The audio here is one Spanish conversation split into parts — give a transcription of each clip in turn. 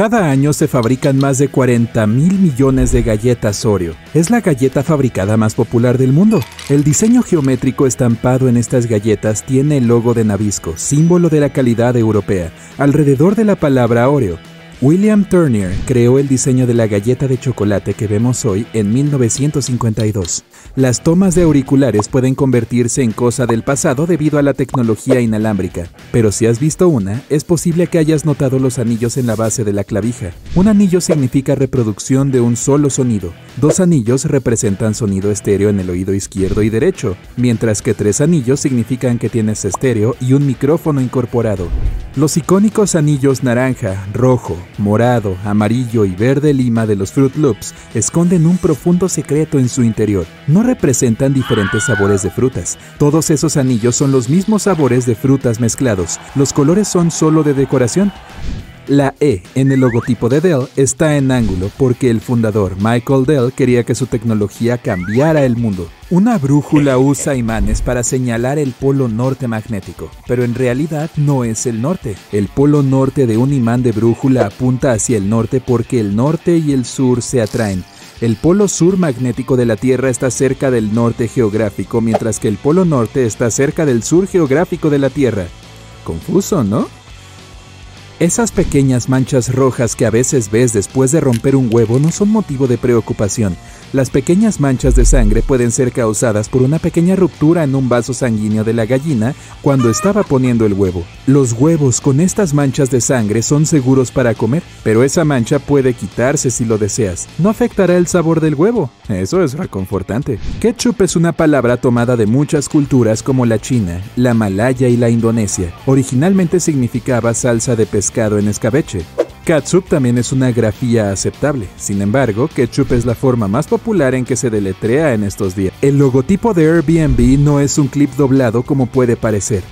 Cada año se fabrican más de 40 mil millones de galletas Oreo. Es la galleta fabricada más popular del mundo. El diseño geométrico estampado en estas galletas tiene el logo de Nabisco, símbolo de la calidad europea, alrededor de la palabra Oreo. William Turner creó el diseño de la galleta de chocolate que vemos hoy en 1952. Las tomas de auriculares pueden convertirse en cosa del pasado debido a la tecnología inalámbrica, pero si has visto una, es posible que hayas notado los anillos en la base de la clavija. Un anillo significa reproducción de un solo sonido. Dos anillos representan sonido estéreo en el oído izquierdo y derecho, mientras que tres anillos significan que tienes estéreo y un micrófono incorporado. Los icónicos anillos naranja, rojo, morado, amarillo y verde lima de los Fruit Loops esconden un profundo secreto en su interior. No representan diferentes sabores de frutas. Todos esos anillos son los mismos sabores de frutas mezclados. Los colores son solo de decoración. La E en el logotipo de Dell está en ángulo porque el fundador Michael Dell quería que su tecnología cambiara el mundo. Una brújula usa imanes para señalar el polo norte magnético, pero en realidad no es el norte. El polo norte de un imán de brújula apunta hacia el norte porque el norte y el sur se atraen. El polo sur magnético de la Tierra está cerca del norte geográfico, mientras que el polo norte está cerca del sur geográfico de la Tierra. Confuso, ¿no? Esas pequeñas manchas rojas que a veces ves después de romper un huevo no son motivo de preocupación. Las pequeñas manchas de sangre pueden ser causadas por una pequeña ruptura en un vaso sanguíneo de la gallina cuando estaba poniendo el huevo. Los huevos con estas manchas de sangre son seguros para comer, pero esa mancha puede quitarse si lo deseas. No afectará el sabor del huevo. Eso es reconfortante. Ketchup es una palabra tomada de muchas culturas como la china, la malaya y la indonesia. Originalmente significaba salsa de pescado en escabeche. Catsup también es una grafía aceptable. Sin embargo, ketchup es la forma más popular en que se deletrea en estos días. El logotipo de Airbnb no es un clip doblado como puede parecer.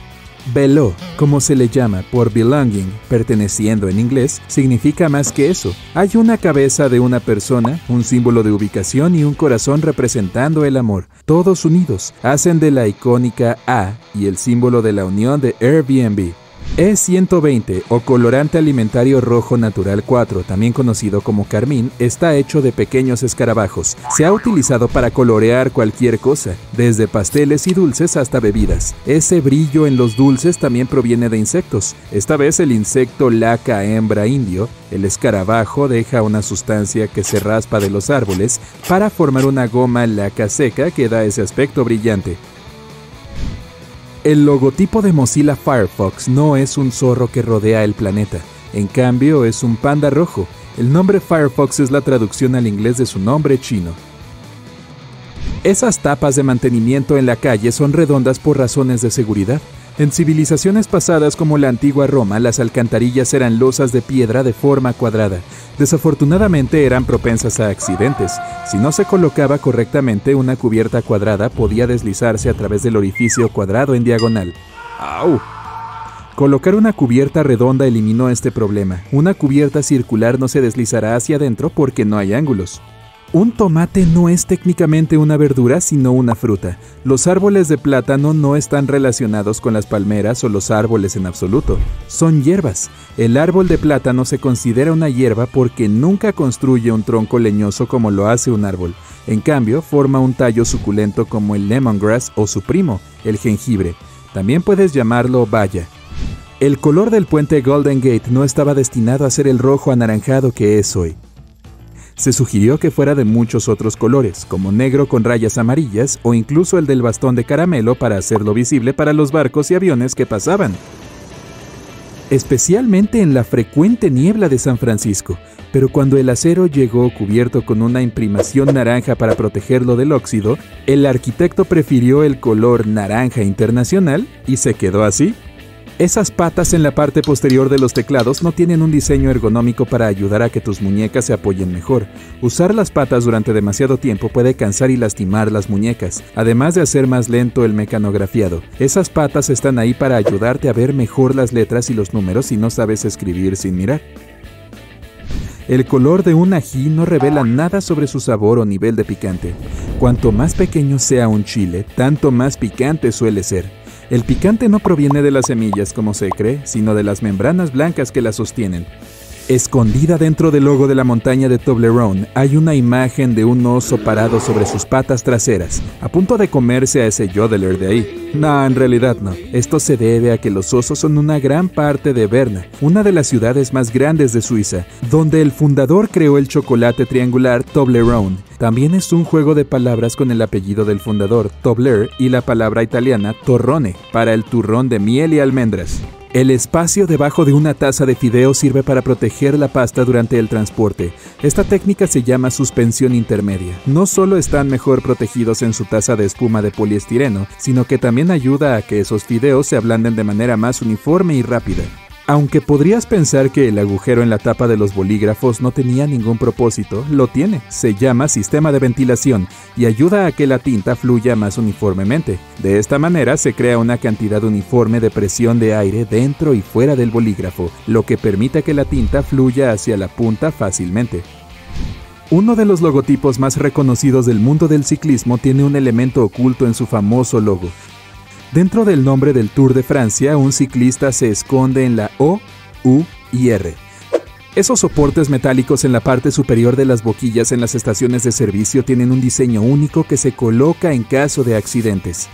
Velo, como se le llama por belonging, perteneciendo en inglés, significa más que eso. Hay una cabeza de una persona, un símbolo de ubicación y un corazón representando el amor. Todos unidos hacen de la icónica A y el símbolo de la unión de Airbnb. E120 o colorante alimentario rojo natural 4, también conocido como carmín, está hecho de pequeños escarabajos. Se ha utilizado para colorear cualquier cosa, desde pasteles y dulces hasta bebidas. Ese brillo en los dulces también proviene de insectos. Esta vez el insecto laca hembra indio, el escarabajo deja una sustancia que se raspa de los árboles para formar una goma laca seca que da ese aspecto brillante. El logotipo de Mozilla Firefox no es un zorro que rodea el planeta, en cambio es un panda rojo. El nombre Firefox es la traducción al inglés de su nombre chino. Esas tapas de mantenimiento en la calle son redondas por razones de seguridad. En civilizaciones pasadas como la antigua Roma, las alcantarillas eran losas de piedra de forma cuadrada. Desafortunadamente eran propensas a accidentes. Si no se colocaba correctamente, una cubierta cuadrada podía deslizarse a través del orificio cuadrado en diagonal. ¡Au! Colocar una cubierta redonda eliminó este problema. Una cubierta circular no se deslizará hacia adentro porque no hay ángulos. Un tomate no es técnicamente una verdura, sino una fruta. Los árboles de plátano no están relacionados con las palmeras o los árboles en absoluto. Son hierbas. El árbol de plátano se considera una hierba porque nunca construye un tronco leñoso como lo hace un árbol. En cambio, forma un tallo suculento como el lemongrass o su primo, el jengibre. También puedes llamarlo baya. El color del puente Golden Gate no estaba destinado a ser el rojo anaranjado que es hoy. Se sugirió que fuera de muchos otros colores, como negro con rayas amarillas o incluso el del bastón de caramelo para hacerlo visible para los barcos y aviones que pasaban. Especialmente en la frecuente niebla de San Francisco, pero cuando el acero llegó cubierto con una imprimación naranja para protegerlo del óxido, el arquitecto prefirió el color naranja internacional y se quedó así. Esas patas en la parte posterior de los teclados no tienen un diseño ergonómico para ayudar a que tus muñecas se apoyen mejor. Usar las patas durante demasiado tiempo puede cansar y lastimar las muñecas, además de hacer más lento el mecanografiado. Esas patas están ahí para ayudarte a ver mejor las letras y los números si no sabes escribir sin mirar. El color de un ají no revela nada sobre su sabor o nivel de picante. Cuanto más pequeño sea un chile, tanto más picante suele ser. El picante no proviene de las semillas como se cree, sino de las membranas blancas que las sostienen. Escondida dentro del logo de la montaña de Toblerone hay una imagen de un oso parado sobre sus patas traseras, a punto de comerse a ese yodeler de ahí. No, en realidad no. Esto se debe a que los osos son una gran parte de Berna, una de las ciudades más grandes de Suiza, donde el fundador creó el chocolate triangular Toblerone. También es un juego de palabras con el apellido del fundador, Tobler, y la palabra italiana torrone, para el turrón de miel y almendras. El espacio debajo de una taza de fideo sirve para proteger la pasta durante el transporte. Esta técnica se llama suspensión intermedia. No solo están mejor protegidos en su taza de espuma de poliestireno, sino que también ayuda a que esos fideos se ablanden de manera más uniforme y rápida. Aunque podrías pensar que el agujero en la tapa de los bolígrafos no tenía ningún propósito, lo tiene. Se llama sistema de ventilación y ayuda a que la tinta fluya más uniformemente. De esta manera se crea una cantidad uniforme de presión de aire dentro y fuera del bolígrafo, lo que permite que la tinta fluya hacia la punta fácilmente. Uno de los logotipos más reconocidos del mundo del ciclismo tiene un elemento oculto en su famoso logo, Dentro del nombre del Tour de Francia, un ciclista se esconde en la O, U y R. Esos soportes metálicos en la parte superior de las boquillas en las estaciones de servicio tienen un diseño único que se coloca en caso de accidentes.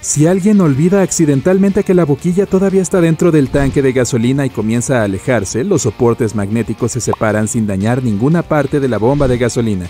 Si alguien olvida accidentalmente que la boquilla todavía está dentro del tanque de gasolina y comienza a alejarse, los soportes magnéticos se separan sin dañar ninguna parte de la bomba de gasolina.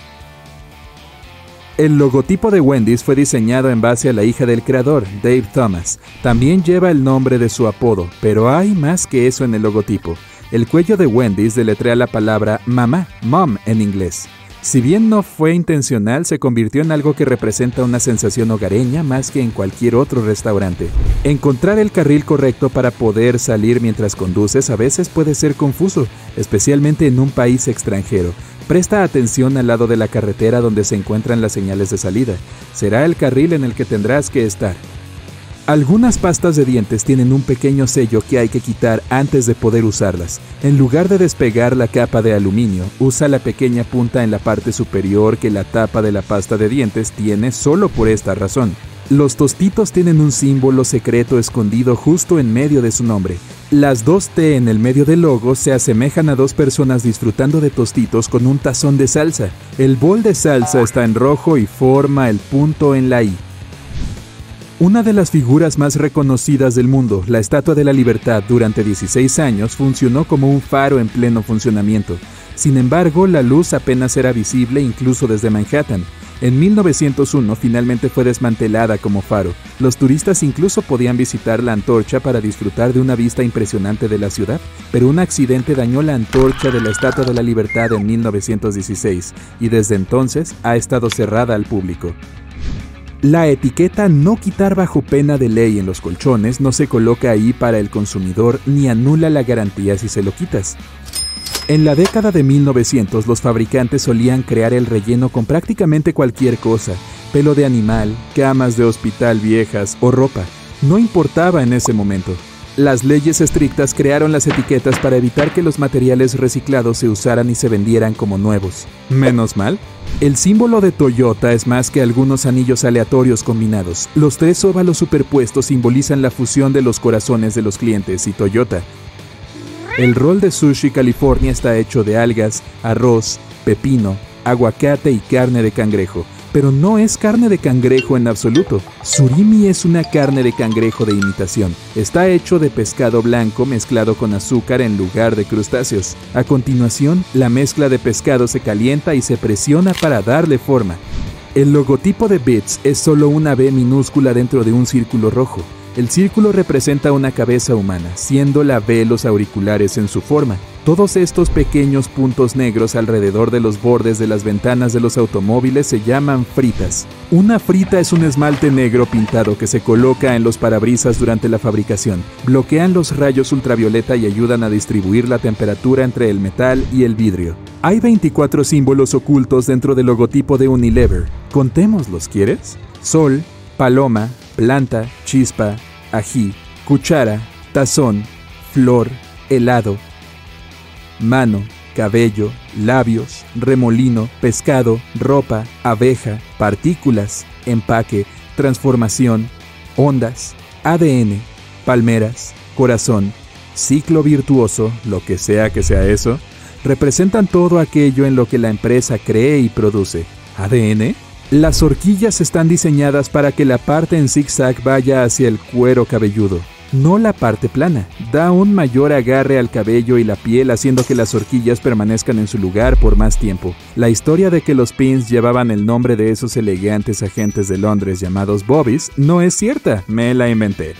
El logotipo de Wendy's fue diseñado en base a la hija del creador, Dave Thomas. También lleva el nombre de su apodo, pero hay más que eso en el logotipo. El cuello de Wendy's deletrea la palabra mamá, mom en inglés. Si bien no fue intencional, se convirtió en algo que representa una sensación hogareña más que en cualquier otro restaurante. Encontrar el carril correcto para poder salir mientras conduces a veces puede ser confuso, especialmente en un país extranjero. Presta atención al lado de la carretera donde se encuentran las señales de salida. Será el carril en el que tendrás que estar. Algunas pastas de dientes tienen un pequeño sello que hay que quitar antes de poder usarlas. En lugar de despegar la capa de aluminio, usa la pequeña punta en la parte superior que la tapa de la pasta de dientes tiene solo por esta razón. Los tostitos tienen un símbolo secreto escondido justo en medio de su nombre. Las dos T en el medio del logo se asemejan a dos personas disfrutando de tostitos con un tazón de salsa. El bol de salsa está en rojo y forma el punto en la I. Una de las figuras más reconocidas del mundo, la Estatua de la Libertad, durante 16 años funcionó como un faro en pleno funcionamiento. Sin embargo, la luz apenas era visible incluso desde Manhattan. En 1901 finalmente fue desmantelada como faro. Los turistas incluso podían visitar la antorcha para disfrutar de una vista impresionante de la ciudad, pero un accidente dañó la antorcha de la Estatua de la Libertad en 1916 y desde entonces ha estado cerrada al público. La etiqueta no quitar bajo pena de ley en los colchones no se coloca ahí para el consumidor ni anula la garantía si se lo quitas. En la década de 1900 los fabricantes solían crear el relleno con prácticamente cualquier cosa, pelo de animal, camas de hospital viejas o ropa. No importaba en ese momento. Las leyes estrictas crearon las etiquetas para evitar que los materiales reciclados se usaran y se vendieran como nuevos. Menos mal. El símbolo de Toyota es más que algunos anillos aleatorios combinados. Los tres óvalos superpuestos simbolizan la fusión de los corazones de los clientes y Toyota, el rol de sushi California está hecho de algas, arroz, pepino, aguacate y carne de cangrejo, pero no es carne de cangrejo en absoluto. Surimi es una carne de cangrejo de imitación. Está hecho de pescado blanco mezclado con azúcar en lugar de crustáceos. A continuación, la mezcla de pescado se calienta y se presiona para darle forma. El logotipo de Bits es solo una B minúscula dentro de un círculo rojo. El círculo representa una cabeza humana, siendo la B los auriculares en su forma. Todos estos pequeños puntos negros alrededor de los bordes de las ventanas de los automóviles se llaman fritas. Una frita es un esmalte negro pintado que se coloca en los parabrisas durante la fabricación. Bloquean los rayos ultravioleta y ayudan a distribuir la temperatura entre el metal y el vidrio. Hay 24 símbolos ocultos dentro del logotipo de Unilever. Contémoslos, ¿quieres? Sol, paloma, planta, chispa, ají, cuchara, tazón, flor, helado, mano, cabello, labios, remolino, pescado, ropa, abeja, partículas, empaque, transformación, ondas, ADN, palmeras, corazón, ciclo virtuoso, lo que sea que sea eso, representan todo aquello en lo que la empresa cree y produce. ADN. Las horquillas están diseñadas para que la parte en zigzag vaya hacia el cuero cabelludo, no la parte plana. Da un mayor agarre al cabello y la piel haciendo que las horquillas permanezcan en su lugar por más tiempo. La historia de que los pins llevaban el nombre de esos elegantes agentes de Londres llamados Bobbies no es cierta, me la inventé.